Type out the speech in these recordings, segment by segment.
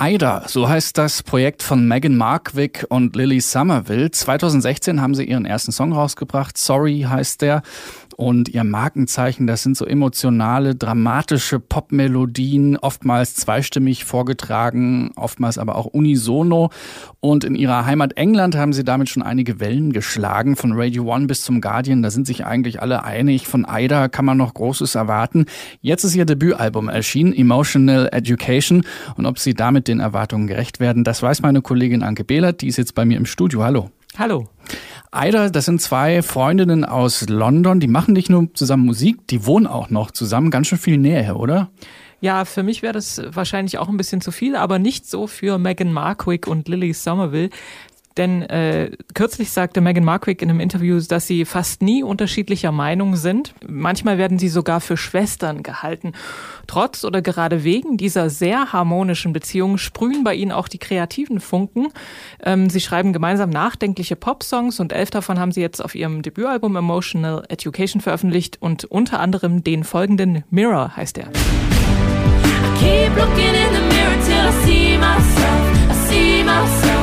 AIDA, so heißt das Projekt von Megan Markwick und Lily Somerville. 2016 haben sie ihren ersten Song rausgebracht. Sorry heißt der und ihr Markenzeichen, das sind so emotionale, dramatische Popmelodien, oftmals zweistimmig vorgetragen, oftmals aber auch unisono. Und in ihrer Heimat England haben sie damit schon einige Wellen geschlagen, von Radio One bis zum Guardian. Da sind sich eigentlich alle einig. Von Ida kann man noch Großes erwarten. Jetzt ist ihr Debütalbum erschienen, Emotional Education. Und ob sie damit den Erwartungen gerecht werden, das weiß meine Kollegin Anke Behlert. Die ist jetzt bei mir im Studio. Hallo. Hallo. Ida, das sind zwei Freundinnen aus London, die machen nicht nur zusammen Musik, die wohnen auch noch zusammen, ganz schön viel näher, oder? Ja, für mich wäre das wahrscheinlich auch ein bisschen zu viel, aber nicht so für Meghan Markwick und Lily Somerville. Denn äh, kürzlich sagte Meghan Markwick in einem Interview, dass sie fast nie unterschiedlicher Meinung sind. Manchmal werden sie sogar für Schwestern gehalten. Trotz oder gerade wegen dieser sehr harmonischen Beziehung sprühen bei ihnen auch die kreativen Funken. Ähm, sie schreiben gemeinsam nachdenkliche Popsongs und elf davon haben sie jetzt auf ihrem Debütalbum Emotional Education veröffentlicht und unter anderem den folgenden Mirror heißt er. I keep looking in the mirror till I see myself, I see myself.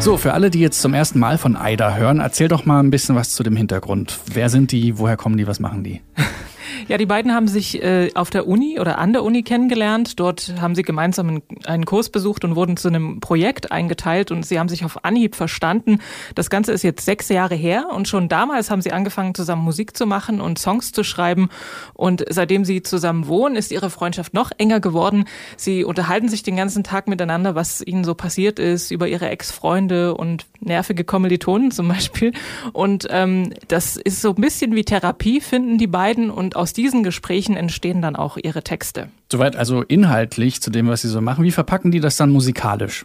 So, für alle, die jetzt zum ersten Mal von AIDA hören, erzähl doch mal ein bisschen was zu dem Hintergrund. Wer sind die? Woher kommen die? Was machen die? Ja, die beiden haben sich äh, auf der Uni oder an der Uni kennengelernt. Dort haben sie gemeinsam einen, einen Kurs besucht und wurden zu einem Projekt eingeteilt und sie haben sich auf Anhieb verstanden. Das Ganze ist jetzt sechs Jahre her und schon damals haben sie angefangen, zusammen Musik zu machen und Songs zu schreiben. Und seitdem sie zusammen wohnen, ist ihre Freundschaft noch enger geworden. Sie unterhalten sich den ganzen Tag miteinander, was ihnen so passiert ist, über ihre Ex-Freunde und nervige Kommilitonen zum Beispiel. Und ähm, das ist so ein bisschen wie Therapie, finden die beiden. Und aus diesen Gesprächen entstehen dann auch ihre Texte. Soweit also inhaltlich zu dem, was sie so machen. Wie verpacken die das dann musikalisch?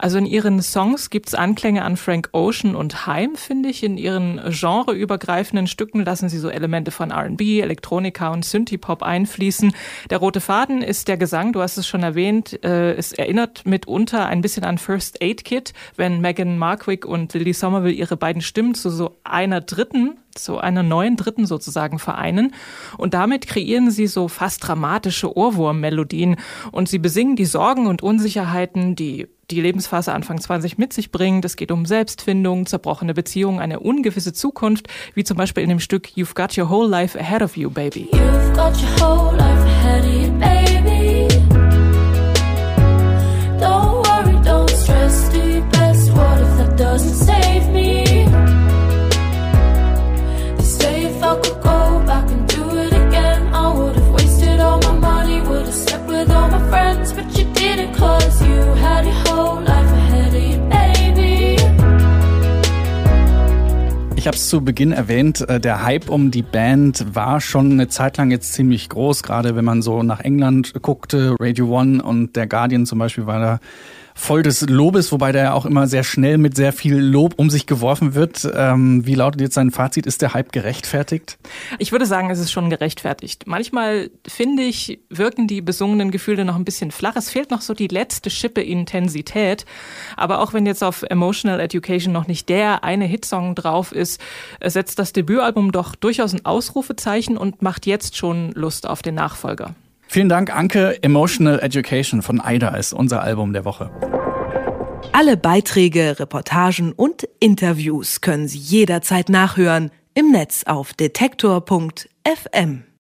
Also in ihren Songs gibt's Anklänge an Frank Ocean und Haim, finde ich. In ihren genreübergreifenden Stücken lassen sie so Elemente von R&B, Elektronika und Synthie-Pop einfließen. Der rote Faden ist der Gesang, du hast es schon erwähnt. Äh, es erinnert mitunter ein bisschen an First Aid Kit, wenn Megan Markwick und Lily Somerville ihre beiden Stimmen zu so einer dritten zu einer neuen Dritten sozusagen vereinen. Und damit kreieren sie so fast dramatische Ohrwurmmelodien und sie besingen die Sorgen und Unsicherheiten, die die Lebensphase Anfang 20 mit sich bringt. Es geht um Selbstfindung, zerbrochene Beziehungen, eine ungewisse Zukunft, wie zum Beispiel in dem Stück You've Got Your Whole Life Ahead of You, Baby. Ich habe es zu Beginn erwähnt, äh, der Hype um die Band war schon eine Zeit lang jetzt ziemlich groß, gerade wenn man so nach England guckte. Radio One und der Guardian zum Beispiel war da voll des Lobes, wobei der ja auch immer sehr schnell mit sehr viel Lob um sich geworfen wird. Ähm, wie lautet jetzt sein Fazit? Ist der Hype gerechtfertigt? Ich würde sagen, es ist schon gerechtfertigt. Manchmal finde ich, wirken die besungenen Gefühle noch ein bisschen flach. Es fehlt noch so die letzte Schippe Intensität. Aber auch wenn jetzt auf Emotional Education noch nicht der eine Hitsong drauf ist, setzt das Debütalbum doch durchaus ein Ausrufezeichen und macht jetzt schon Lust auf den Nachfolger. Vielen Dank, Anke. Emotional Education von AIDA ist unser Album der Woche. Alle Beiträge, Reportagen und Interviews können Sie jederzeit nachhören im Netz auf detektor.fm.